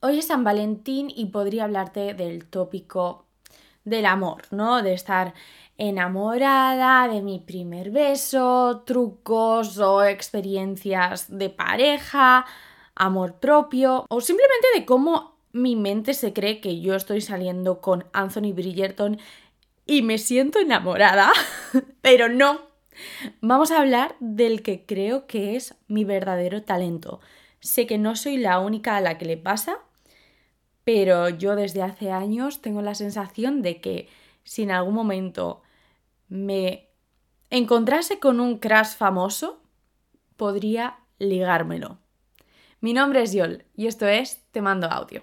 Hoy es San Valentín y podría hablarte del tópico del amor, ¿no? De estar enamorada, de mi primer beso, trucos o experiencias de pareja, amor propio o simplemente de cómo mi mente se cree que yo estoy saliendo con Anthony Bridgerton y me siento enamorada, pero no. Vamos a hablar del que creo que es mi verdadero talento. Sé que no soy la única a la que le pasa, pero yo desde hace años tengo la sensación de que si en algún momento me encontrase con un crash famoso, podría ligármelo. Mi nombre es Yol y esto es Te mando audio.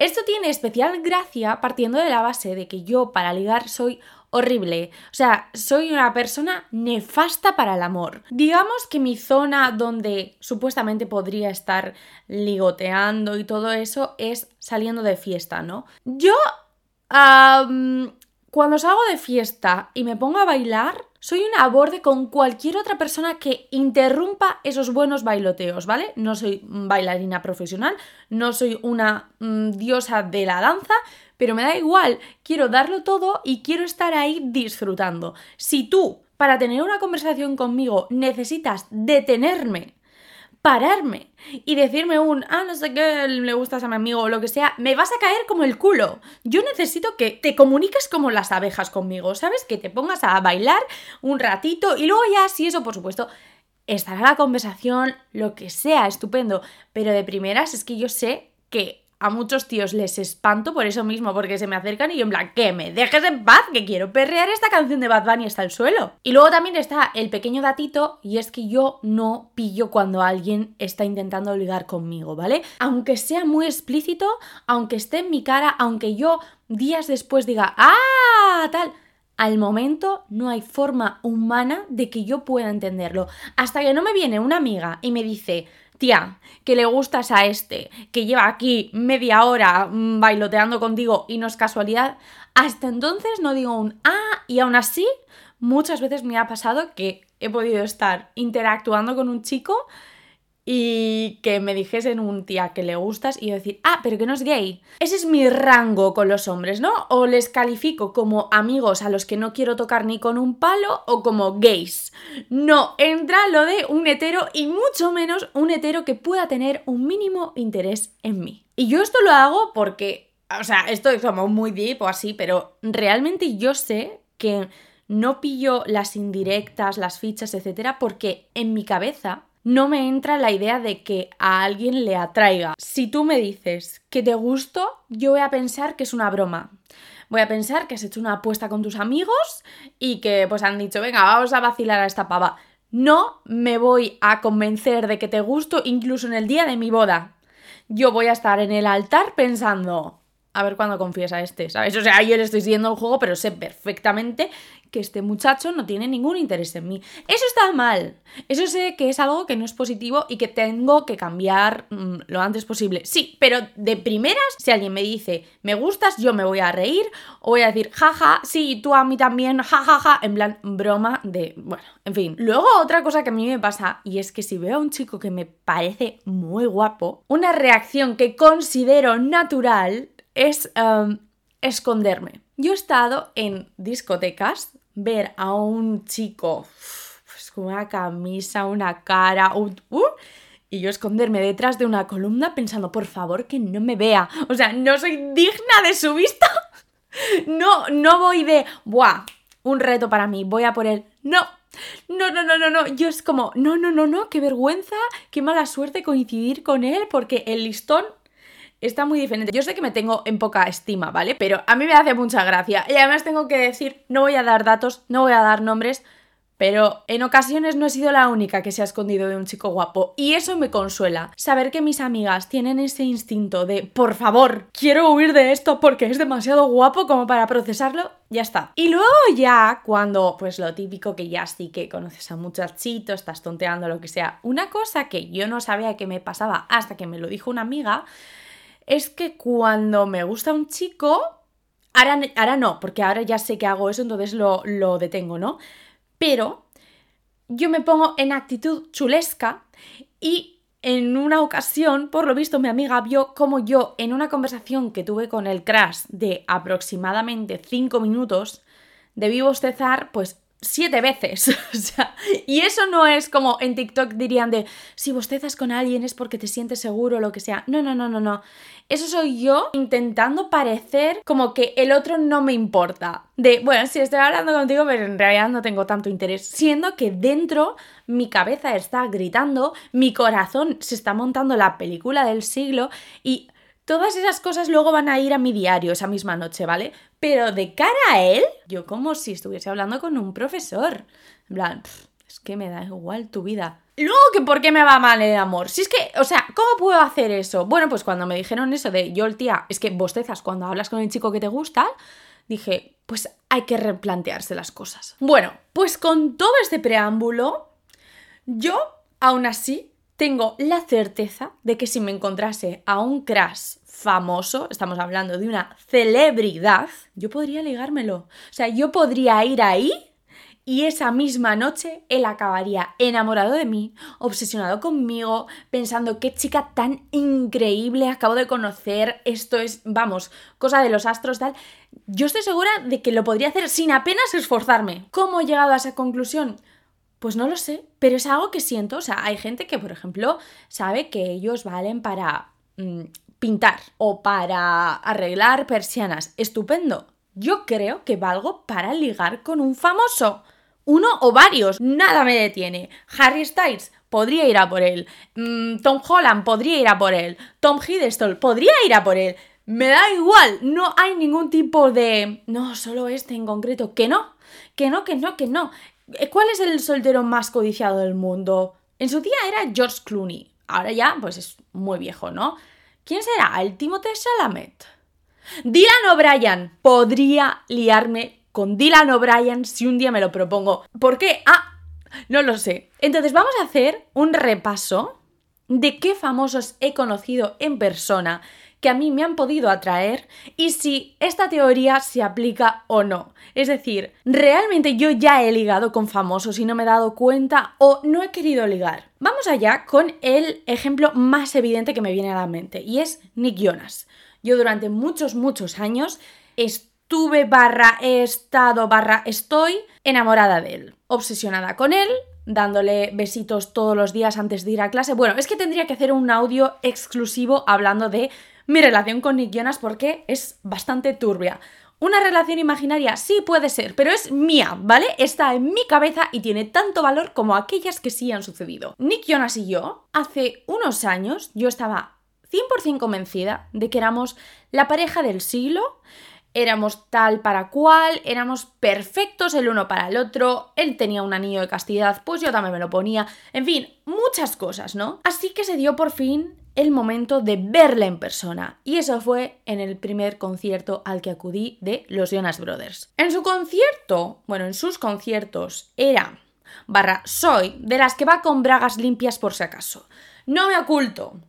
Esto tiene especial gracia partiendo de la base de que yo para ligar soy horrible. O sea, soy una persona nefasta para el amor. Digamos que mi zona donde supuestamente podría estar ligoteando y todo eso es saliendo de fiesta, ¿no? Yo... cuando salgo de fiesta y me pongo a bailar, soy una borde con cualquier otra persona que interrumpa esos buenos bailoteos, ¿vale? No soy bailarina profesional, no soy una mm, diosa de la danza, pero me da igual, quiero darlo todo y quiero estar ahí disfrutando. Si tú, para tener una conversación conmigo, necesitas detenerme pararme y decirme un, ah, no sé qué, le gustas a mi amigo o lo que sea, me vas a caer como el culo. Yo necesito que te comuniques como las abejas conmigo, ¿sabes? Que te pongas a bailar un ratito y luego ya, si eso, por supuesto, estará la conversación, lo que sea, estupendo. Pero de primeras es que yo sé que a muchos tíos les espanto por eso mismo, porque se me acercan y yo en plan, que me dejes en paz, que quiero perrear esta canción de Bad Bunny hasta el suelo. Y luego también está el pequeño datito, y es que yo no pillo cuando alguien está intentando ligar conmigo, ¿vale? Aunque sea muy explícito, aunque esté en mi cara, aunque yo días después diga, ¡ah! tal al momento no hay forma humana de que yo pueda entenderlo. Hasta que no me viene una amiga y me dice, tía, que le gustas a este, que lleva aquí media hora mm, bailoteando contigo y no es casualidad, hasta entonces no digo un ah y aún así muchas veces me ha pasado que he podido estar interactuando con un chico y que me dijesen un tía que le gustas y yo decir, ah, pero que no es gay. Ese es mi rango con los hombres, ¿no? O les califico como amigos a los que no quiero tocar ni con un palo o como gays. No entra lo de un hetero y mucho menos un hetero que pueda tener un mínimo interés en mí. Y yo esto lo hago porque, o sea, esto es como muy deep o así, pero realmente yo sé que no pillo las indirectas, las fichas, etcétera, porque en mi cabeza no me entra la idea de que a alguien le atraiga. Si tú me dices que te gusto, yo voy a pensar que es una broma. Voy a pensar que has hecho una apuesta con tus amigos y que pues han dicho, venga, vamos a vacilar a esta pava. No me voy a convencer de que te gusto incluso en el día de mi boda. Yo voy a estar en el altar pensando, a ver cuándo confiesa este, ¿sabes? O sea, yo le estoy siguiendo el juego, pero sé perfectamente que este muchacho no tiene ningún interés en mí. Eso está mal. Eso sé que es algo que no es positivo y que tengo que cambiar mm, lo antes posible. Sí, pero de primeras, si alguien me dice, me gustas, yo me voy a reír o voy a decir, jaja, sí, tú a mí también, jajaja, ja, ja, en plan broma de, bueno, en fin. Luego otra cosa que a mí me pasa y es que si veo a un chico que me parece muy guapo, una reacción que considero natural es um, esconderme. Yo he estado en discotecas ver a un chico pues, con una camisa, una cara, uh, y yo esconderme detrás de una columna pensando, por favor, que no me vea. O sea, no soy digna de su vista. No, no voy de, buah, un reto para mí, voy a por él. No, no, no, no, no, no. Yo es como, no, no, no, no, qué vergüenza, qué mala suerte coincidir con él, porque el listón está muy diferente. Yo sé que me tengo en poca estima, ¿vale? Pero a mí me hace mucha gracia. Y además tengo que decir, no voy a dar datos, no voy a dar nombres, pero en ocasiones no he sido la única que se ha escondido de un chico guapo. Y eso me consuela. Saber que mis amigas tienen ese instinto de, por favor, quiero huir de esto porque es demasiado guapo como para procesarlo, ya está. Y luego ya, cuando, pues lo típico que ya sí que conoces a un muchachito, estás tonteando, lo que sea. Una cosa que yo no sabía que me pasaba hasta que me lo dijo una amiga es que cuando me gusta un chico, ahora, ahora no, porque ahora ya sé que hago eso, entonces lo, lo detengo, ¿no? Pero yo me pongo en actitud chulesca y en una ocasión, por lo visto, mi amiga vio como yo, en una conversación que tuve con el crash de aproximadamente 5 minutos, debí bostezar, pues siete veces. o sea, y eso no es como en TikTok dirían de si bostezas con alguien es porque te sientes seguro o lo que sea. No, no, no, no, no. Eso soy yo intentando parecer como que el otro no me importa. De, bueno, si estoy hablando contigo, pero en realidad no tengo tanto interés. Siendo que dentro mi cabeza está gritando, mi corazón se está montando la película del siglo y Todas esas cosas luego van a ir a mi diario esa misma noche, ¿vale? Pero de cara a él, yo como si estuviese hablando con un profesor. En plan, es que me da igual tu vida. Luego que por qué me va mal el amor. Si es que, o sea, ¿cómo puedo hacer eso? Bueno, pues cuando me dijeron eso de yo, el tía, es que bostezas cuando hablas con el chico que te gusta, dije, pues hay que replantearse las cosas. Bueno, pues con todo este preámbulo, yo aún así tengo la certeza de que si me encontrase a un crash famoso, estamos hablando de una celebridad, yo podría ligármelo. O sea, yo podría ir ahí y esa misma noche él acabaría enamorado de mí, obsesionado conmigo, pensando qué chica tan increíble acabo de conocer, esto es, vamos, cosa de los astros tal. Yo estoy segura de que lo podría hacer sin apenas esforzarme. ¿Cómo he llegado a esa conclusión? Pues no lo sé, pero es algo que siento. O sea, hay gente que, por ejemplo, sabe que ellos valen para mm, pintar o para arreglar persianas, estupendo. Yo creo que valgo para ligar con un famoso. Uno o varios, nada me detiene. Harry Styles podría ir a por él. Mm, Tom Holland podría ir a por él. Tom Hiddleston podría ir a por él. Me da igual, no hay ningún tipo de... No, solo este en concreto. Que no, que no, que no, que no. Eh, ¿Cuál es el soltero más codiciado del mundo? En su día era George Clooney. Ahora ya, pues es muy viejo, ¿no? ¿Quién será? ¿El Timothée Chalamet? Dylan O'Brien. Podría liarme con Dylan O'Brien si un día me lo propongo. ¿Por qué? Ah, no lo sé. Entonces vamos a hacer un repaso de qué famosos he conocido en persona que a mí me han podido atraer y si esta teoría se aplica o no. Es decir, ¿realmente yo ya he ligado con famosos y no me he dado cuenta o no he querido ligar? Vamos allá con el ejemplo más evidente que me viene a la mente y es Nick Jonas. Yo durante muchos, muchos años estuve barra, he estado barra, estoy enamorada de él, obsesionada con él, dándole besitos todos los días antes de ir a clase. Bueno, es que tendría que hacer un audio exclusivo hablando de mi relación con Nick Jonas porque es bastante turbia. Una relación imaginaria sí puede ser, pero es mía, ¿vale? Está en mi cabeza y tiene tanto valor como aquellas que sí han sucedido. Nick Jonas y yo, hace unos años, yo estaba 100% convencida de que éramos la pareja del siglo, éramos tal para cual, éramos perfectos el uno para el otro, él tenía un anillo de castidad, pues yo también me lo ponía, en fin, muchas cosas, ¿no? Así que se dio por fin el momento de verla en persona. Y eso fue en el primer concierto al que acudí de los Jonas Brothers. En su concierto, bueno, en sus conciertos era barra soy de las que va con bragas limpias por si acaso. No me oculto.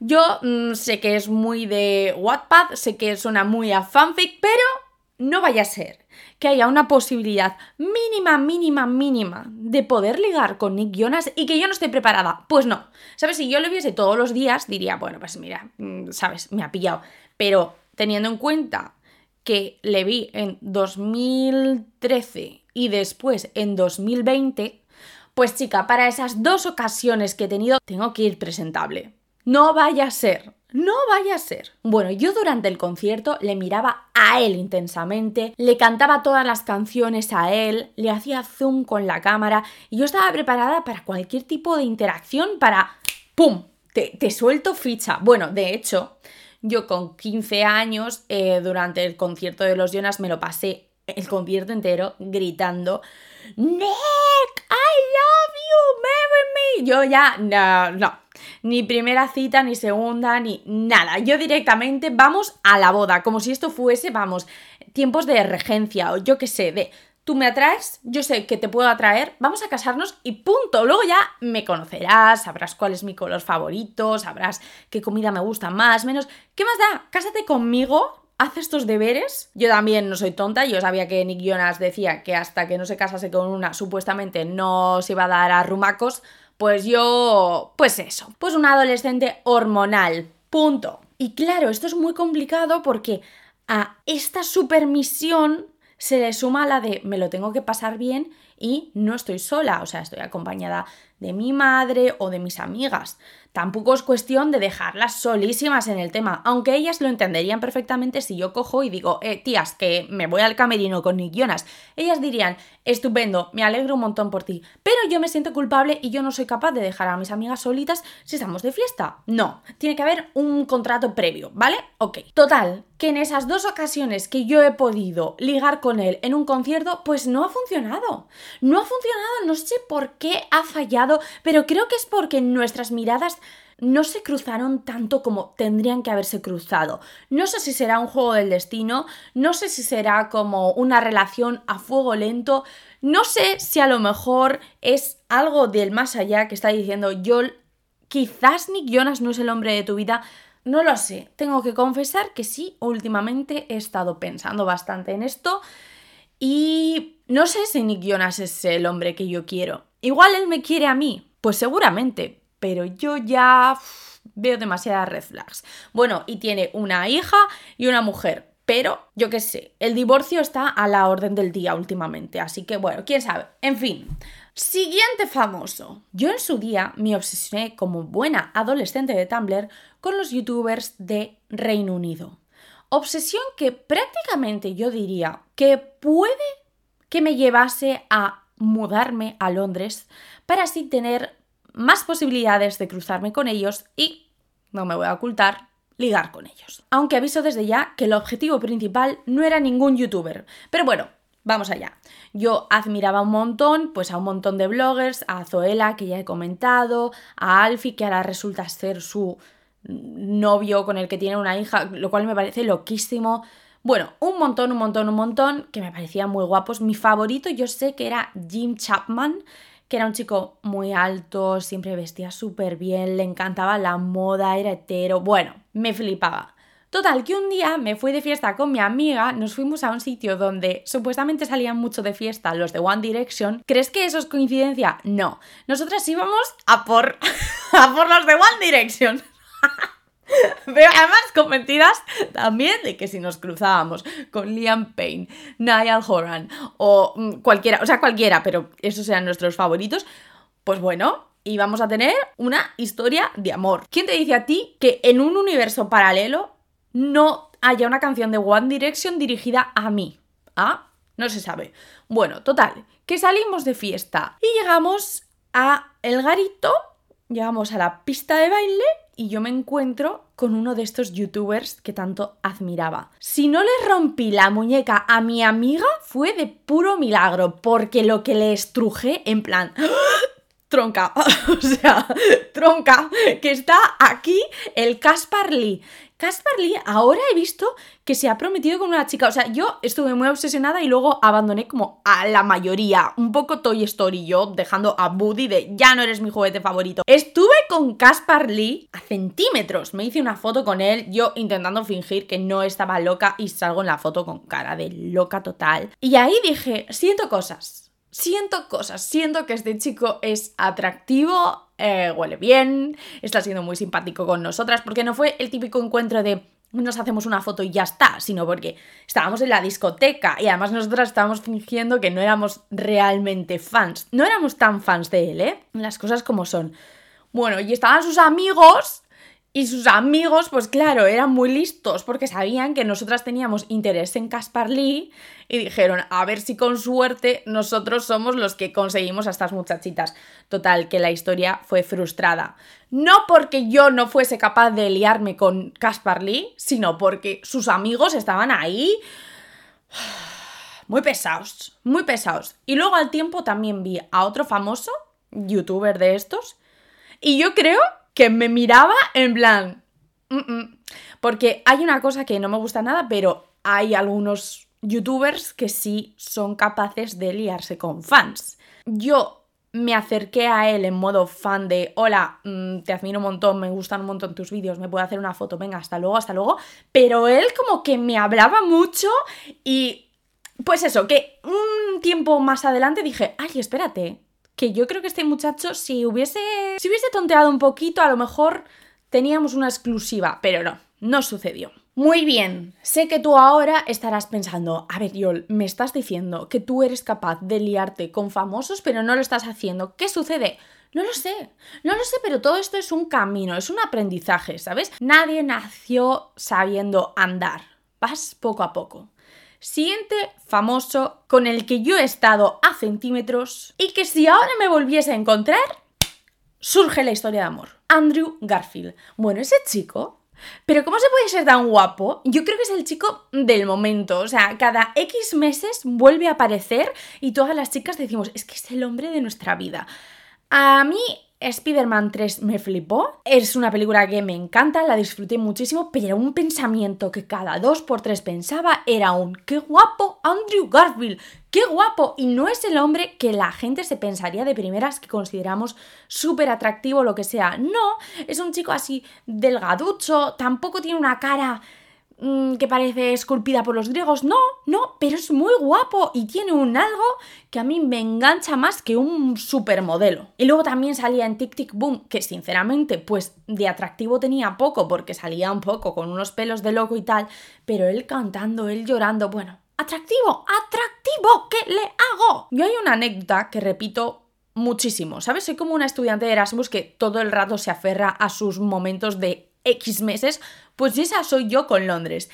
Yo mm, sé que es muy de Wattpad, sé que suena muy a fanfic, pero no vaya a ser que haya una posibilidad mínima, mínima, mínima de poder ligar con Nick Jonas y que yo no esté preparada. Pues no. ¿Sabes? Si yo lo viese todos los días, diría, bueno, pues mira, mm, ¿sabes? Me ha pillado. Pero teniendo en cuenta que le vi en 2013 y después en 2020, pues chica, para esas dos ocasiones que he tenido, tengo que ir presentable. No vaya a ser, no vaya a ser. Bueno, yo durante el concierto le miraba a él intensamente, le cantaba todas las canciones a él, le hacía zoom con la cámara y yo estaba preparada para cualquier tipo de interacción para... ¡Pum! Te, suelto ficha. Bueno, de hecho, yo con 15 años, eh, durante el concierto de los Jonas, me lo pasé el concierto entero gritando Nick, I love you, marry me. Yo ya, no, no, ni primera cita, ni segunda, ni nada. Yo directamente vamos a la boda, como si esto fuese, vamos, tiempos de regencia o yo qué sé, de tú me atraes, yo sé que te puedo atraer, vamos a casarnos y punto. Luego ya me conocerás, sabrás cuál es mi color favorito, sabrás qué comida me gusta más, menos. ¿Qué más da? Cásate conmigo, haz estos deberes. Yo también no soy tonta, yo sabía que Nick Jonas decía que hasta que no se casase con una, supuestamente no se iba a dar a rumacos Pues yo, pues eso, pues un adolescente hormonal, punto. Y claro, esto es muy complicado porque a esta supermisión se le suma la de me lo tengo que pasar bien y no estoy sola, o sea, estoy acompañada de mi madre o de mis amigas. Tampoco es cuestión de dejarlas solísimas en el tema, aunque ellas lo entenderían perfectamente si yo cojo y digo, eh, tías, que me voy al camerino con Nick. Ellas dirían, estupendo, me alegro un montón por ti, pero yo me siento culpable y yo no soy capaz de dejar a mis amigas solitas si estamos de fiesta. No, tiene que haber un contrato previo, ¿vale? Ok. Total, que en esas dos ocasiones que yo he podido ligar con él en un concierto, pues no ha funcionado. No ha funcionado, no sé por qué ha fallado, pero creo que es porque nuestras miradas no se cruzaron tanto como tendrían que haberse cruzado. No sé si será un juego del destino, no sé si será como una relación a fuego lento, no sé si a lo mejor es algo del más allá que está diciendo yo, quizás Nick Jonas no es el hombre de tu vida, no lo sé. Tengo que confesar que sí, últimamente he estado pensando bastante en esto y no sé si Nick Jonas es el hombre que yo quiero. Igual él me quiere a mí, pues seguramente, pero yo ya veo demasiadas red flags. Bueno, y tiene una hija y una mujer, pero yo qué sé, el divorcio está a la orden del día últimamente, así que bueno, quién sabe. En fin, siguiente famoso. Yo en su día me obsesioné como buena adolescente de Tumblr con los youtubers de Reino Unido. Obsesión que prácticamente yo diría que puede que me llevase a mudarme a Londres para así tener más posibilidades de cruzarme con ellos y, no me voy a ocultar, ligar con ellos. Aunque aviso desde ya que el objetivo principal no era ningún youtuber. Pero bueno, vamos allá. Yo admiraba un montón, pues a un montón de bloggers, a Zoela, que ya he comentado, a Alfie, que ahora resulta ser su novio con el que tiene una hija, lo cual me parece loquísimo. Bueno, un montón, un montón, un montón, que me parecían muy guapos. Mi favorito yo sé que era Jim Chapman, que era un chico muy alto, siempre vestía súper bien, le encantaba la moda, era hetero, bueno, me flipaba. Total, que un día me fui de fiesta con mi amiga, nos fuimos a un sitio donde supuestamente salían mucho de fiesta los de One Direction. ¿Crees que eso es coincidencia? No. Nosotras íbamos a por, a por los de One Direction. Pero además convencidas también de que si nos cruzábamos con Liam Payne, Niall Horan o mm, cualquiera, o sea, cualquiera, pero esos sean nuestros favoritos, pues bueno, íbamos a tener una historia de amor. ¿Quién te dice a ti que en un universo paralelo no haya una canción de One Direction dirigida a mí? ¿Ah? No se sabe. Bueno, total, que salimos de fiesta y llegamos a el garito, llegamos a la pista de baile y yo me encuentro con uno de estos youtubers que tanto admiraba. Si no le rompí la muñeca a mi amiga fue de puro milagro, porque lo que le estrujé en plan... Tronca, o sea, tronca, que está aquí el Caspar Lee. Caspar Lee ahora he visto que se ha prometido con una chica. O sea, yo estuve muy obsesionada y luego abandoné como a la mayoría. Un poco Toy Story yo, dejando a Buddy de ya no eres mi juguete favorito. Estuve con Caspar Lee a centímetros. Me hice una foto con él, yo intentando fingir que no estaba loca y salgo en la foto con cara de loca total. Y ahí dije, siento cosas siento cosas, siento que este chico es atractivo, eh, huele bien, está siendo muy simpático con nosotras, porque no fue el típico encuentro de nos hacemos una foto y ya está, sino porque estábamos en la discoteca y además nosotras estábamos fingiendo que no éramos realmente fans. No éramos tan fans de él, ¿eh? Las cosas como son. Bueno, y estaban sus amigos y sus amigos, pues claro, eran muy listos porque sabían que nosotras teníamos interés en Caspar Lee y dijeron, a ver si con suerte nosotros somos los que conseguimos a estas muchachitas. Total, que la historia fue frustrada. No porque yo no fuese capaz de liarme con Caspar Lee, sino porque sus amigos estaban ahí muy pesados, muy pesados. Y luego al tiempo también vi a otro famoso youtuber de estos y yo creo que me miraba en plan... Porque hay una cosa que no me gusta nada, pero hay algunos youtubers que sí son capaces de liarse con fans. Yo me acerqué a él en modo fan de, hola, mm, te admiro un montón, me gustan un montón tus vídeos, me puedo hacer una foto, venga, hasta luego, hasta luego. Pero él como que me hablaba mucho y... Pues eso, que un tiempo más adelante dije, ay, espérate, que yo creo que este muchacho, si hubiese, si hubiese tonteado un poquito, a lo mejor teníamos una exclusiva, pero no, no sucedió. Muy bien, sé que tú ahora estarás pensando, a ver, Yol, me estás diciendo que tú eres capaz de liarte con famosos, pero no lo estás haciendo. ¿Qué sucede? No lo sé, no lo sé, pero todo esto es un camino, es un aprendizaje, ¿sabes? Nadie nació sabiendo andar, vas poco a poco. Siguiente famoso con el que yo he estado a centímetros y que si ahora me volviese a encontrar, surge la historia de amor. Andrew Garfield. Bueno, ese chico pero ¿cómo se puede ser tan guapo? Yo creo que es el chico del momento. O sea, cada X meses vuelve a aparecer y todas las chicas decimos, es que es el hombre de nuestra vida. A mí Spider-Man 3 me flipó. Es una película que me encanta, la disfruté muchísimo, pero un pensamiento que cada dos por tres pensaba era un ¡qué guapo Andrew Garfield! ¡Qué guapo! Y no es el hombre que la gente se pensaría de primeras que consideramos súper atractivo lo que sea. No, es un chico así delgaducho, tampoco tiene una cara que parece esculpida por los griegos. No, no, pero es muy guapo y tiene un algo que a mí me engancha más que un supermodelo. Y luego también salía en Tic Tic Boom, que sinceramente, pues de atractivo tenía poco, porque salía un poco con unos pelos de loco y tal, pero él cantando, él llorando, bueno, atractivo, atractivo, ¿qué le hago? Yo hay una anécdota que repito muchísimo, ¿sabes? Soy como una estudiante de Erasmus que todo el rato se aferra a sus momentos de X meses, pues esa soy yo con Londres.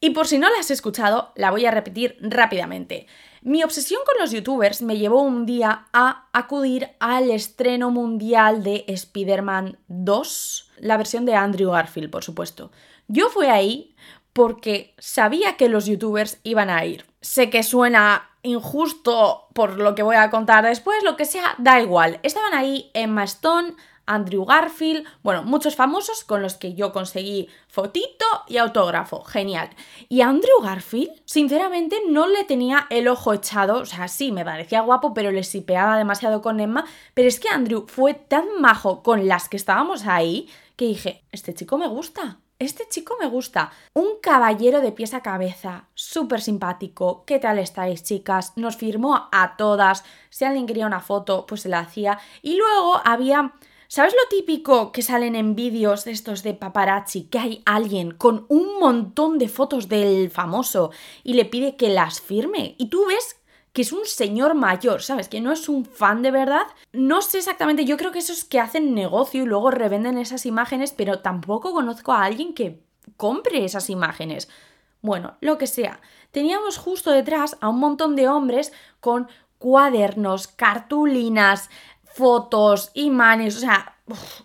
Y por si no la has escuchado, la voy a repetir rápidamente. Mi obsesión con los youtubers me llevó un día a acudir al estreno mundial de Spider-Man 2, la versión de Andrew Garfield, por supuesto. Yo fui ahí porque sabía que los youtubers iban a ir. Sé que suena injusto por lo que voy a contar después, lo que sea, da igual. Estaban ahí Emma Stone, Andrew Garfield, bueno, muchos famosos con los que yo conseguí fotito y autógrafo, genial. Y Andrew Garfield, sinceramente, no le tenía el ojo echado, o sea, sí, me parecía guapo, pero le sipeaba demasiado con Emma, pero es que Andrew fue tan majo con las que estábamos ahí que dije, este chico me gusta. Este chico me gusta. Un caballero de pies a cabeza, súper simpático. ¿Qué tal estáis, chicas? Nos firmó a todas. Si alguien quería una foto, pues se la hacía. Y luego había ¿Sabes lo típico que salen en vídeos de estos de paparazzi? Que hay alguien con un montón de fotos del famoso y le pide que las firme. Y tú ves que es un señor mayor, ¿sabes? Que no es un fan de verdad. No sé exactamente, yo creo que esos que hacen negocio y luego revenden esas imágenes, pero tampoco conozco a alguien que compre esas imágenes. Bueno, lo que sea. Teníamos justo detrás a un montón de hombres con cuadernos, cartulinas, fotos, imanes, o sea,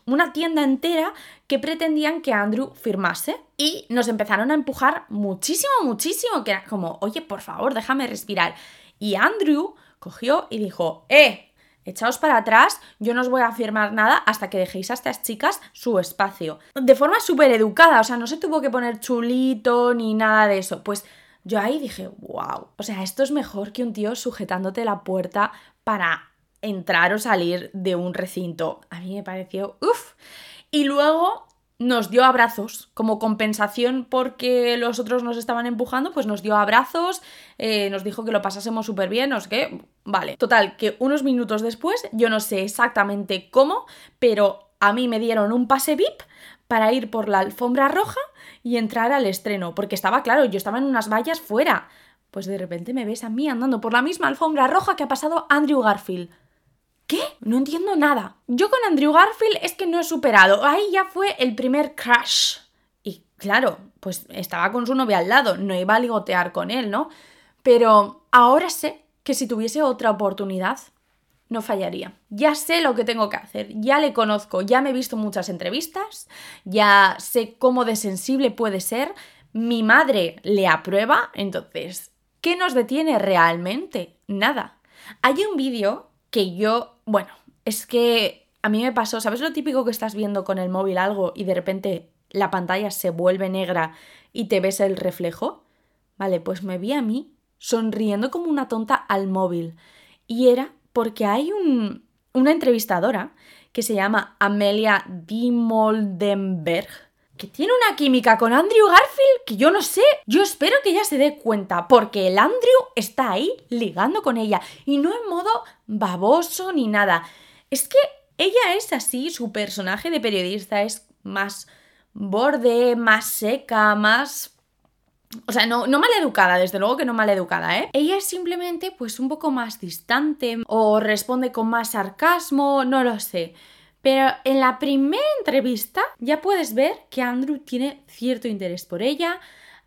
una tienda entera que pretendían que Andrew firmase. Y nos empezaron a empujar muchísimo, muchísimo, que era como, oye, por favor, déjame respirar. Y Andrew cogió y dijo, eh, echaos para atrás, yo no os voy a firmar nada hasta que dejéis a estas chicas su espacio. De forma súper educada, o sea, no se tuvo que poner chulito ni nada de eso. Pues yo ahí dije, wow, o sea, esto es mejor que un tío sujetándote la puerta para entrar o salir de un recinto. A mí me pareció, uff. Y luego nos dio abrazos como compensación porque los otros nos estaban empujando, pues nos dio abrazos, eh, nos dijo que lo pasásemos súper bien, no sé qué, vale. Total, que unos minutos después, yo no sé exactamente cómo, pero a mí me dieron un pase VIP para ir por la alfombra roja y entrar al estreno, porque estaba claro, yo estaba en unas vallas fuera. Pues de repente me ves a mí andando por la misma alfombra roja que ha pasado Andrew Garfield. ¿Qué? No entiendo nada. Yo con Andrew Garfield es que no he superado. Ahí ya fue el primer crash. Y claro, pues estaba con su novia al lado, no iba a ligotear con él, ¿no? Pero ahora sé que si tuviese otra oportunidad, no fallaría. Ya sé lo que tengo que hacer, ya le conozco, ya me he visto muchas entrevistas, ya sé cómo de sensible puede ser, mi madre le aprueba, entonces, ¿qué nos detiene realmente? Nada. Hay un vídeo que yo, bueno, es que a mí me pasó, ¿sabes lo típico que estás viendo con el móvil algo y de repente la pantalla se vuelve negra y te ves el reflejo? Vale, pues me vi a mí sonriendo como una tonta al móvil. Y era porque hay un, una entrevistadora que se llama Amelia Dimoldenberg, que tiene una química con Andrew Garfield que yo no sé. Yo espero que ella se dé cuenta, porque el Andrew está ahí ligando con ella y no en modo baboso ni nada. Es que ella es así, su personaje de periodista es más borde, más seca, más o sea, no, no mal educada, desde luego que no mal educada, ¿eh? Ella es simplemente pues un poco más distante o responde con más sarcasmo, no lo sé. Pero en la primera entrevista ya puedes ver que Andrew tiene cierto interés por ella,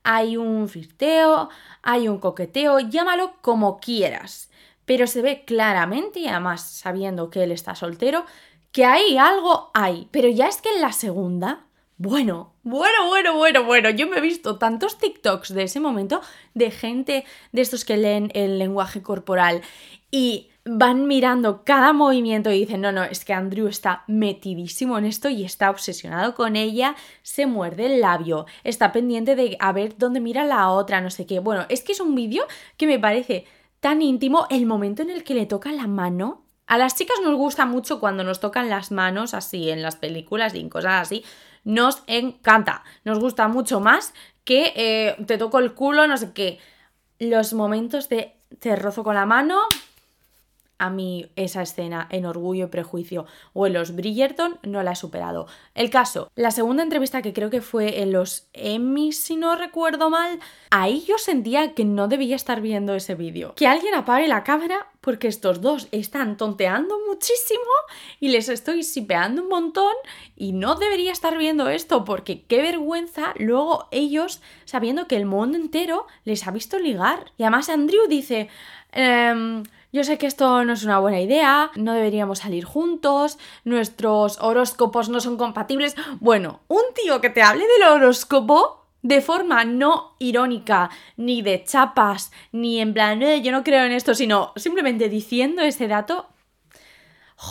hay un flirteo, hay un coqueteo, llámalo como quieras. Pero se ve claramente, y además sabiendo que él está soltero, que hay algo hay. Pero ya es que en la segunda, bueno, bueno, bueno, bueno, bueno, yo me he visto tantos TikToks de ese momento de gente de estos que leen el lenguaje corporal y van mirando cada movimiento y dicen, no, no, es que Andrew está metidísimo en esto y está obsesionado con ella, se muerde el labio, está pendiente de a ver dónde mira la otra, no sé qué. Bueno, es que es un vídeo que me parece tan íntimo el momento en el que le toca la mano. A las chicas nos gusta mucho cuando nos tocan las manos así en las películas y en cosas así. Nos encanta. Nos gusta mucho más que eh, te toco el culo, no sé qué. Los momentos de te rozo con la mano, a mí esa escena en Orgullo y Prejuicio o en los Bridgerton no la he superado. El caso, la segunda entrevista que creo que fue en los Emmy, si no recuerdo mal, ahí yo sentía que no debía estar viendo ese vídeo. Que alguien apague la cámara porque estos dos están tonteando muchísimo y les estoy sipeando un montón y no debería estar viendo esto porque qué vergüenza luego ellos sabiendo que el mundo entero les ha visto ligar. Y además Andrew dice... Em, yo sé que esto no es una buena idea, no deberíamos salir juntos, nuestros horóscopos no son compatibles. Bueno, un tío que te hable del horóscopo de forma no irónica, ni de chapas, ni en plan, eh, yo no creo en esto, sino simplemente diciendo ese dato,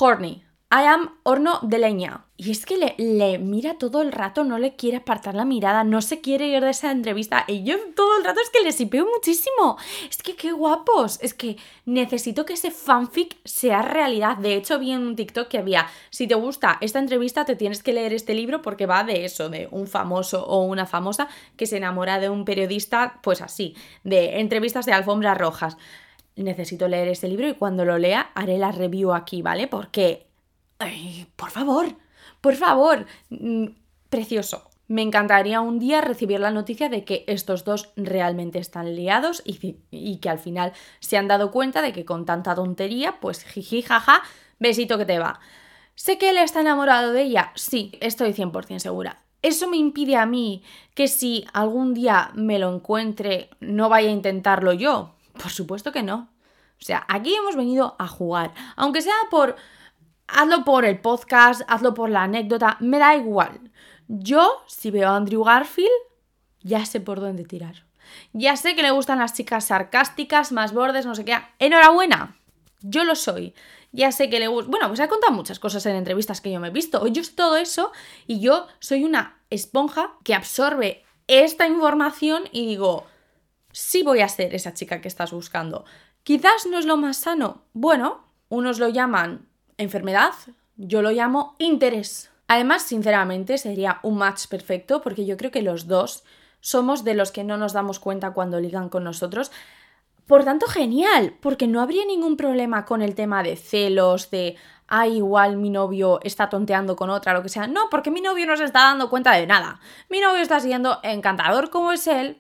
horny. I am horno de leña. Y es que le, mira todo el rato, no le quiere apartar la mirada, no se quiere ir de esa entrevista. Y yo todo el rato es que le sipeo muchísimo. Es que qué guapos. Es que necesito que ese fanfic sea realidad. De hecho, vi en un TikTok que había, si te gusta esta entrevista, te tienes que leer este libro porque va de eso, de un famoso o una famosa que se enamora de un periodista, pues así, de entrevistas de alfombras rojas. Necesito leer este libro y cuando lo lea haré la review aquí, ¿vale? Porque Por favor, por favor, mm, precioso. Me encantaría un día recibir la noticia de que estos dos realmente están liados y, y, que al final se han dado cuenta de que con tanta tontería, pues jiji, jaja, besito que te va. ¿Sé que él está enamorado de ella? Sí, estoy 100% segura. ¿Eso me impide a mí que si algún día me lo encuentre no vaya a intentarlo yo? Por supuesto que no. O sea, aquí hemos venido a jugar, aunque sea por Hazlo por el podcast, hazlo por la anécdota, me da igual. Yo, si veo a Andrew Garfield, ya sé por dónde tirar. Ya sé que le gustan las chicas sarcásticas, más bordes, no sé qué. Enhorabuena, yo lo soy. Ya sé que le gusta... Bueno, pues ha contado muchas cosas en entrevistas que yo me he visto. Yo sé todo eso y yo soy una esponja que absorbe esta información y digo, sí voy a ser esa chica que estás buscando. Quizás no es lo más sano. Bueno, unos lo llaman enfermedad, yo lo llamo interés. Además, sinceramente, sería un match perfecto porque yo creo que los dos somos de los que no nos damos cuenta cuando ligan con nosotros. Por tanto, genial, porque no habría ningún problema con el tema de celos, de, ah, igual mi novio está tonteando con otra, lo que sea. No, porque mi novio no se está dando cuenta de nada. Mi novio está siendo encantador como es él.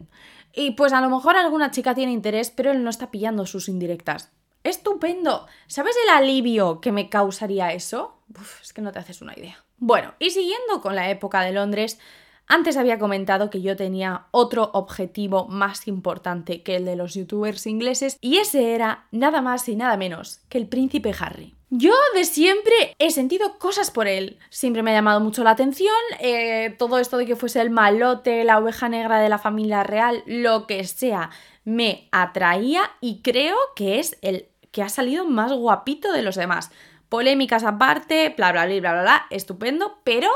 Y pues a lo mejor alguna chica tiene interés, pero él no está pillando sus indirectas. Estupendo. ¿Sabes el alivio que me causaría eso? es que no te haces una idea. Bueno, y siguiendo con la época de Londres, antes había comentado que yo tenía otro objetivo más importante que el de los youtubers ingleses y ese era nada más y nada menos que el príncipe Harry. Yo de siempre he sentido cosas por él. Siempre me ha llamado mucho la atención. Eh, todo esto de que fuese el malote, la oveja negra de la familia real, lo que sea, me atraía y creo que es el que ha salido más guapito de los demás. Polémicas aparte, bla, bla, bla, bla, bla, estupendo, pero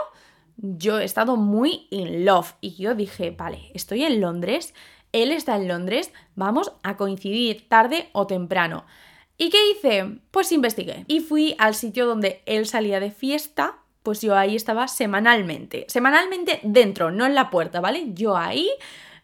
yo he estado muy in love y yo dije, vale, estoy en Londres, él está en Londres, vamos a coincidir tarde o temprano. ¿Y qué hice? Pues investigué y fui al sitio donde él salía de fiesta pues yo ahí estaba semanalmente. Semanalmente dentro, no en la puerta, ¿vale? Yo ahí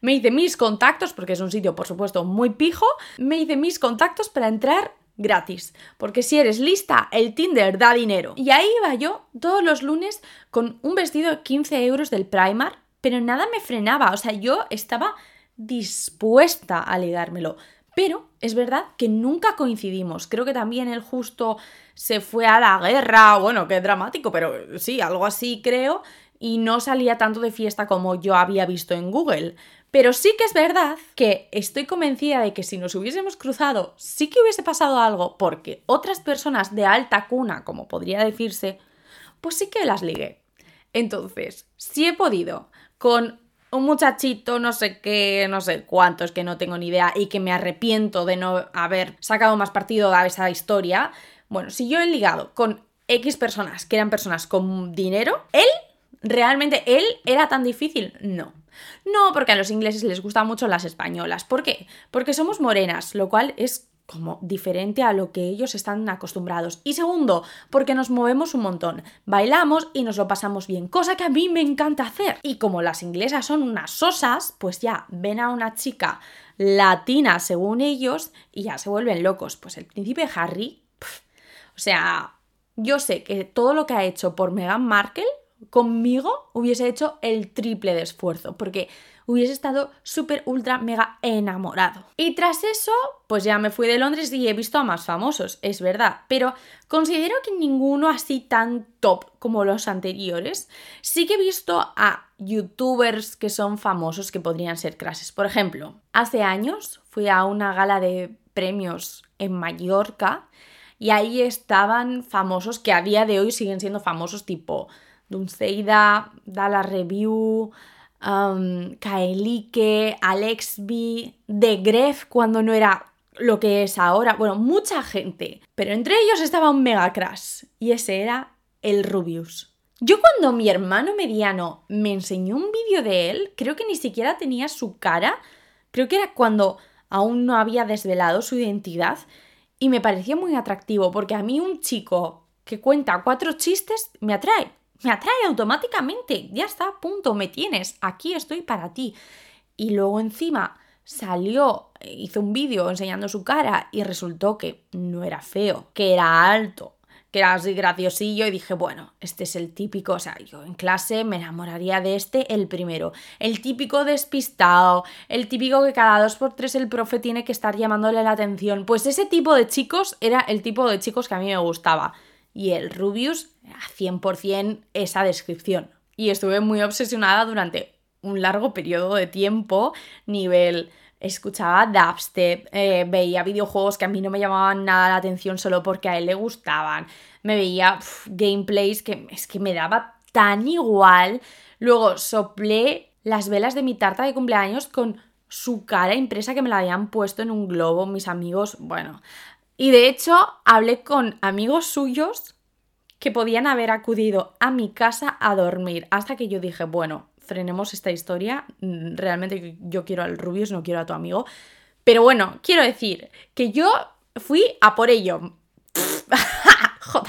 me hice mis contactos, porque es un sitio, por supuesto, muy pijo, me hice mis contactos para entrar gratis. Porque si eres lista, el Tinder da dinero. Y ahí iba yo todos los lunes con un vestido de 15 euros del Primark, pero nada me frenaba. O sea, yo estaba dispuesta a ligármelo. Pero es verdad que nunca coincidimos. Creo que también él justo se fue a la guerra. Bueno, qué dramático, pero sí, algo así creo. Y no salía tanto de fiesta como yo había visto en Google. Pero sí que es verdad que estoy convencida de que si nos hubiésemos cruzado, sí que hubiese pasado algo, porque otras personas de alta cuna, como podría decirse, pues sí que las ligué. Entonces, si he podido con un muchachito, no sé qué, no sé cuántos, que no tengo ni idea, y que me arrepiento de no haber sacado más partido a esa historia, bueno, si yo he ligado con X personas que eran personas con dinero, él, realmente él era tan difícil, no. No, porque a los ingleses les gustan mucho las españolas. ¿Por qué? Porque somos morenas, lo cual es como diferente a lo que ellos están acostumbrados. Y segundo, porque nos movemos un montón, bailamos y nos lo pasamos bien, cosa que a mí me encanta hacer. Y como las inglesas son unas sosas, pues ya ven a una chica latina según ellos y ya se vuelven locos. Pues el príncipe Harry, o sea, yo sé que todo lo que ha hecho por Meghan Markle conmigo hubiese hecho el triple de esfuerzo, porque hubiese estado súper, ultra, mega enamorado. Y tras eso, pues ya me fui de Londres y he visto a más famosos, es verdad, pero considero que ninguno así tan top como los anteriores. Sí que he visto a youtubers que son famosos que podrían ser crases. Por ejemplo, hace años fui a una gala de premios en Mallorca y ahí estaban famosos que a día de hoy siguen siendo famosos tipo Dulceida, Dala Review, um, Kaelike, Alexby, The Gref cuando no era lo que es ahora. Bueno, mucha gente. Pero entre ellos estaba un mega crash y ese era el Rubius. Yo cuando mi hermano mediano me enseñó un vídeo de él, creo que ni siquiera tenía su cara, creo que era cuando aún no había desvelado su identidad y me pareció muy atractivo porque a mí un chico que cuenta cuatro chistes me atrae me atrae automáticamente. Ya está, punto, me tienes, aquí estoy para ti. Y luego encima salió, hizo un vídeo enseñando su cara y resultó que no era feo, que era alto, que era así graciosillo y dije, bueno, este es el típico, o sea, yo en clase me enamoraría de este el primero, el típico despistado, el típico que cada dos por tres el profe tiene que estar llamándole la atención, pues ese tipo de chicos era el tipo de chicos que a mí me gustaba y el Rubius a 100% esa descripción. Y estuve muy obsesionada durante un largo periodo de tiempo, nivel escuchaba dubstep, eh, veía videojuegos que a mí no me llamaban nada la atención solo porque a él le gustaban, me veía gameplays que es que me daba tan igual. Luego soplé las velas de mi tarta de cumpleaños con su cara impresa que me la habían puesto en un globo mis amigos, bueno. Y de hecho hablé con amigos suyos que podían haber acudido a mi casa a dormir, hasta que yo dije, bueno, frenemos esta historia, mm, realmente yo quiero al Rubius, no quiero a tu amigo. Pero bueno, quiero decir que yo fui a por ello.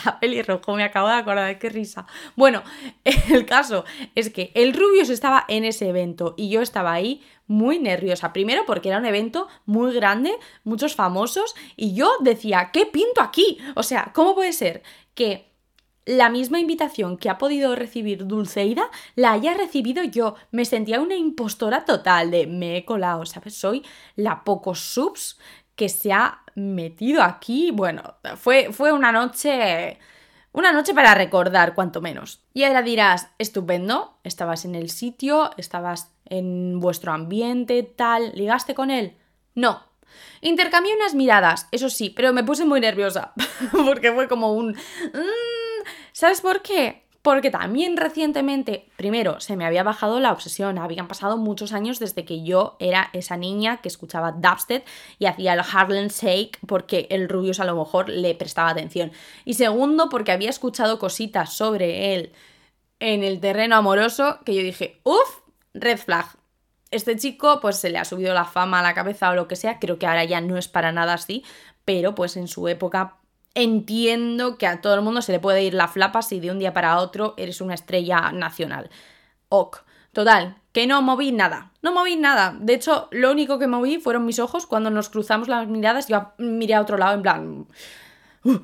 J. Pelirrojo, me acabo de acordar, qué risa. Bueno, el caso es que el Rubius estaba en ese evento y yo estaba ahí muy nerviosa. Primero porque era un evento muy grande, muchos famosos, y yo decía, ¿qué pinto aquí? O sea, ¿cómo puede ser que la misma invitación que ha podido recibir Dulceida la haya recibido yo. Me sentía una impostora total de me he colado, ¿sabes? Soy la pocos subs que se ha metido aquí. Bueno, fue, fue una noche... Una noche para recordar, cuanto menos. Y ahora dirás, estupendo, estabas en el sitio, estabas en vuestro ambiente, tal, ¿ligaste con él? No. Intercambié unas miradas, eso sí, pero me puse muy nerviosa, porque fue como un... Mm, ¿Sabes por qué? Porque también recientemente, primero, se me había bajado la obsesión. Habían pasado muchos años desde que yo era esa niña que escuchaba dubstep y hacía el Harlem Shake porque el Rubius a lo mejor le prestaba atención. Y segundo, porque había escuchado cositas sobre él en el terreno amoroso que yo dije, uff, red flag. Este chico pues se le ha subido la fama a la cabeza o lo que sea, creo que ahora ya no es para nada así, pero pues en su época entiendo que a todo el mundo se le puede ir la flapa si de un día para otro eres una estrella nacional. Ok. Total, que no moví nada. No moví nada. De hecho, lo único que moví fueron mis ojos cuando nos cruzamos las miradas. Yo miré a otro lado en plan... Uh,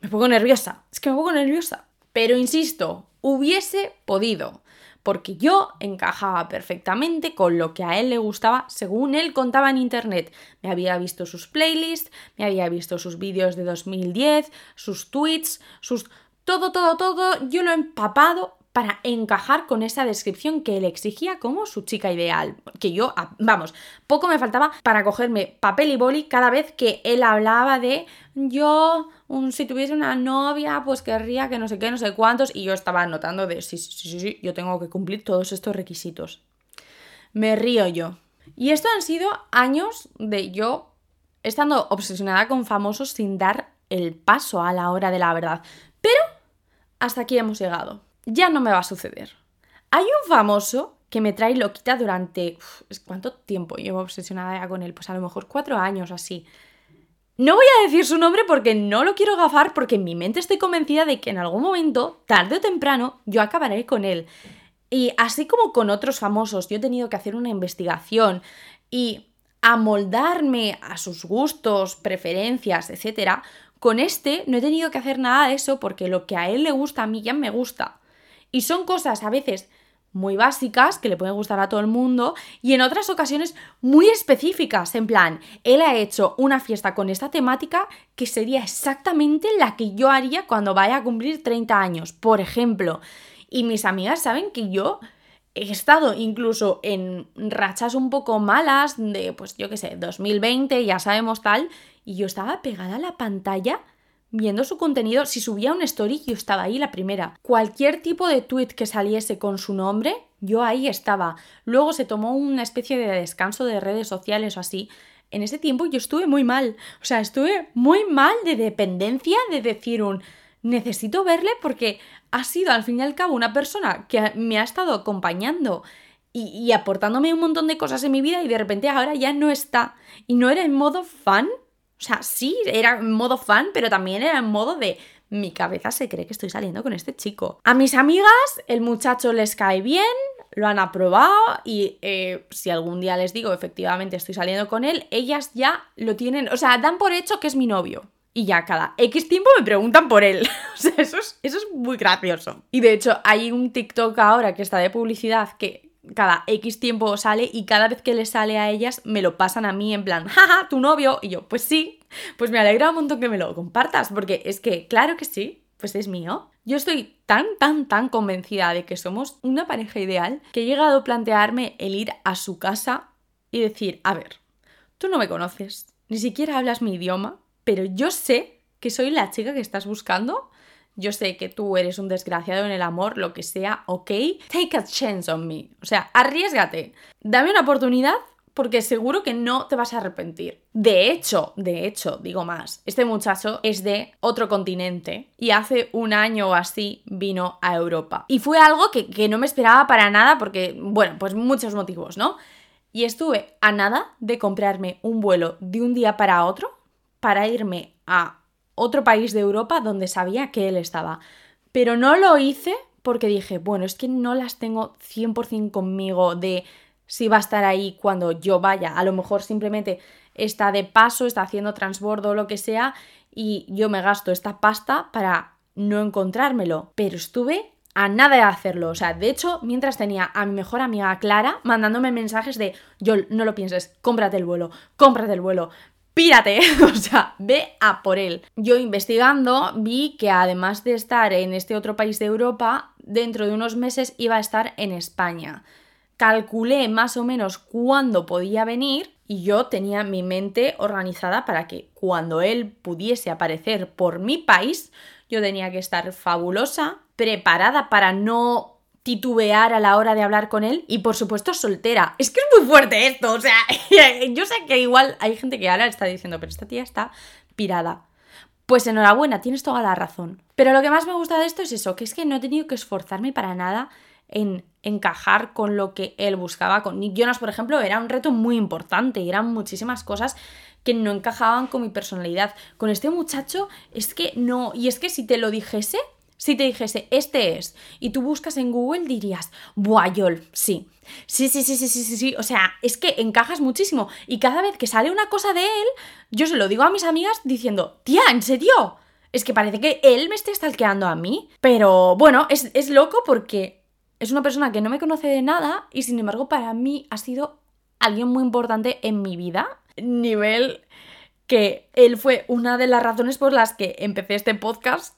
me pongo nerviosa. Es que me pongo nerviosa. Pero insisto, hubiese podido. Porque yo encajaba perfectamente con lo que a él le gustaba según él contaba en internet. Me había visto sus playlists, me había visto sus vídeos de 2010, sus tweets, sus... Todo, todo, todo. Yo lo he empapado para encajar con esa descripción que él exigía como su chica ideal. Que yo, ah, vamos, poco me faltaba para cogerme papel y boli cada vez que él hablaba de yo, si tuviese una novia, pues querría que no sé qué, no sé cuántos, y yo estaba anotando de sí, sí, sí, sí, yo tengo que cumplir todos estos requisitos. Me río yo. Y esto han sido años de yo estando obsesionada con famosos sin dar el paso a la hora de la verdad. Pero hasta aquí hemos llegado ya no me va a suceder. Hay un famoso que me trae loquita durante... ¿Cuánto tiempo llevo obsesionada ya con él? Pues a lo mejor cuatro años así. No voy a decir su nombre porque no lo quiero gafar porque en mi mente estoy convencida de que en algún momento, tarde o temprano, yo acabaré con él. Y así como con otros famosos, yo he tenido que hacer una investigación y amoldarme a sus gustos, preferencias, etc. Con este no he tenido que hacer nada de eso porque lo que a él le gusta a mí ya me gusta. Y son cosas a veces muy básicas que le pueden gustar a todo el mundo y en otras ocasiones muy específicas, en plan, él ha hecho una fiesta con esta temática que sería exactamente la que yo haría cuando vaya a cumplir 30 años, por ejemplo. Y mis amigas saben que yo he estado incluso en rachas un poco malas de, pues yo qué sé, 2020, ya sabemos tal, y yo estaba pegada a la pantalla viendo su contenido, si subía un story, yo estaba ahí la primera. Cualquier tipo de tweet que saliese con su nombre, yo ahí estaba. Luego se tomó una especie de descanso de redes sociales o así. En ese tiempo yo estuve muy mal. O sea, estuve muy mal de dependencia de decir un necesito verle porque ha sido al fin y al cabo una persona que me ha estado acompañando y, y aportándome un montón de cosas en mi vida y de repente ahora ya no está. Y no era en modo fan, o sea, sí, era en modo fan, pero también era en modo de mi cabeza se cree que estoy saliendo con este chico. A mis amigas, el muchacho les cae bien, lo han aprobado y eh, si algún día les digo efectivamente estoy saliendo con él, ellas ya lo tienen, o sea, dan por hecho que es mi novio. Y ya cada X tiempo me preguntan por él. o sea, eso es, eso es muy gracioso. Y de hecho, hay un TikTok ahora que está de publicidad que cada X tiempo sale y cada vez que le sale a ellas me lo pasan a mí en plan, jaja, tu novio. Y yo, pues sí, pues me alegra un montón que me lo compartas, porque es que, claro que sí, pues es mío. Yo estoy tan, tan, tan convencida de que somos una pareja ideal que he llegado a plantearme el ir a su casa y decir, a ver, tú no me conoces, ni siquiera hablas mi idioma, pero yo sé que soy la chica que estás buscando yo sé que tú eres un desgraciado en el amor, lo que sea, ok, take a chance on me. O sea, arriesgate. Dame una oportunidad porque seguro que no te vas a arrepentir. De hecho, de hecho, digo más, este muchacho es de otro continente y hace un año o así vino a Europa. Y fue algo que, que no me esperaba para nada porque, bueno, pues muchos motivos, ¿no? Y estuve a nada de comprarme un vuelo de un día para otro para irme a otro país de Europa donde sabía que él estaba. Pero no lo hice porque dije, bueno, es que no las tengo 100% conmigo de si va a estar ahí cuando yo vaya. A lo mejor simplemente está de paso, está haciendo transbordo o lo que sea y yo me gasto esta pasta para no encontrármelo. Pero estuve a nada de hacerlo. O sea, de hecho, mientras tenía a mi mejor amiga Clara mandándome mensajes de, yo no lo pienses, cómprate el vuelo, cómprate el vuelo, pírate, o sea, ve a por él. Yo investigando vi que además de estar en este otro país de Europa, dentro de unos meses iba a estar en España. Calculé más o menos cuándo podía venir y yo tenía mi mente organizada para que cuando él pudiese aparecer por mi país, yo tenía que estar fabulosa, preparada para no titubear a la hora de hablar con él y por supuesto soltera. Es que es muy fuerte esto, o sea, yo sé que igual hay gente que ahora está diciendo, pero esta tía está pirada. Pues enhorabuena, tienes toda la razón. Pero lo que más me gusta de esto es eso, que es que no he tenido que esforzarme para nada en encajar con lo que él buscaba. Con Nick Jonas, por ejemplo, era un reto muy importante y eran muchísimas cosas que no encajaban con mi personalidad. Con este muchacho es que no, y es que si te lo dijese, si te dijese, este es, y tú buscas en Google, dirías, Buah, Yol, sí. Sí, sí, sí, sí, sí, sí, sí. O sea, es que encajas muchísimo. Y cada vez que sale una cosa de él, yo se lo digo a mis amigas diciendo, tía, ¿en serio? Es que parece que él me esté stalkeando a mí. Pero bueno, es, es loco porque es una persona que no me conoce de nada y sin embargo para mí ha sido alguien muy importante en mi vida. Nivel que él fue una de las razones por las que empecé este podcast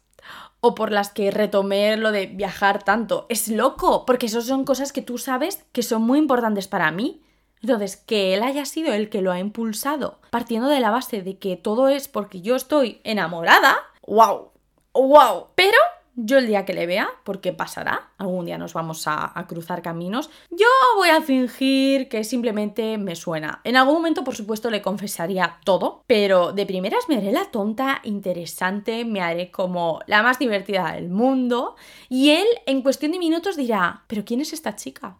o por las que retomé lo de viajar tanto. Es loco, porque eso son cosas que tú sabes que son muy importantes para mí. Entonces, que él haya sido el que lo ha impulsado, partiendo de la base de que todo es porque yo estoy enamorada, wow, wow. Pero yo el día que le vea, porque pasará, algún día nos vamos a, cruzar caminos, yo voy a fingir que simplemente me suena. En algún momento, por supuesto, le confesaría todo, pero de primeras me haré la tonta, interesante, me haré como la más divertida del mundo, y él en cuestión de minutos dirá, pero ¿quién es esta chica?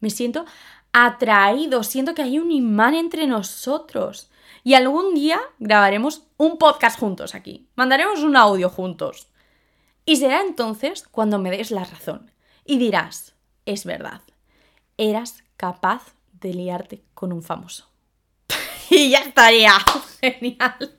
Me siento atraído, siento que hay un imán entre nosotros. Y algún día grabaremos un podcast juntos aquí, mandaremos un audio juntos. Y será entonces cuando me des la razón y dirás, es verdad, eras capaz de liarte con un famoso. y ya estaría. Genial.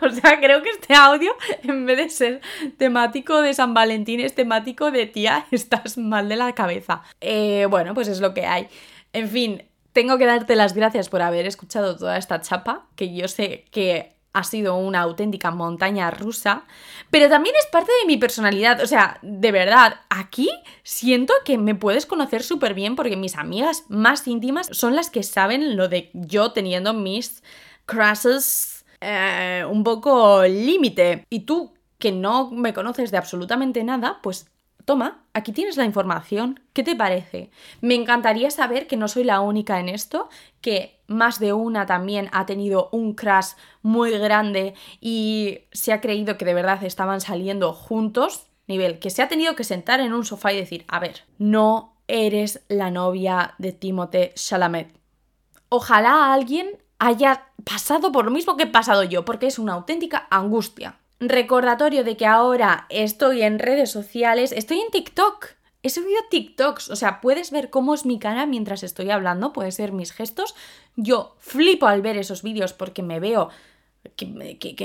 O sea, creo que este audio, en vez de ser temático de San Valentín, es temático de tía, estás mal de la cabeza. Eh, bueno, pues es lo que hay. En fin, tengo que darte las gracias por haber escuchado toda esta chapa, que yo sé que ha sido una auténtica montaña rusa, pero también es parte de mi personalidad. O sea, de verdad, aquí siento que me puedes conocer súper bien porque mis amigas más íntimas son las que saben lo de yo teniendo mis crushes eh, un poco límite. Y tú, que no me conoces de absolutamente nada, pues toma, aquí tienes la información. ¿Qué te parece? Me encantaría saber que no soy la única en esto, que más de una también ha tenido un crash muy grande y se ha creído que de verdad estaban saliendo juntos. Nivel, que se ha tenido que sentar en un sofá y decir, a ver, no eres la novia de Timothée Chalamet. Ojalá alguien haya pasado por lo mismo que he pasado yo, porque es una auténtica angustia. Recordatorio de que ahora estoy en redes sociales, estoy en TikTok. He subido TikToks, o sea, puedes ver cómo es mi cara mientras estoy hablando, puedes ver mis gestos. Yo flipo al ver esos vídeos porque me veo que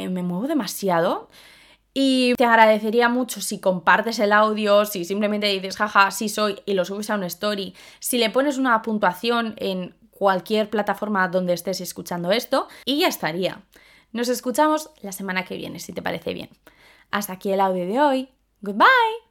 me, muevo demasiado. Y te agradecería mucho si compartes el audio, si simplemente dices, jaja, sí soy, y lo subes a una story. Si le pones una puntuación en cualquier plataforma donde estés escuchando esto, y ya estaría. Nos escuchamos la semana que viene, si te parece bien. Hasta aquí el audio de hoy. Goodbye.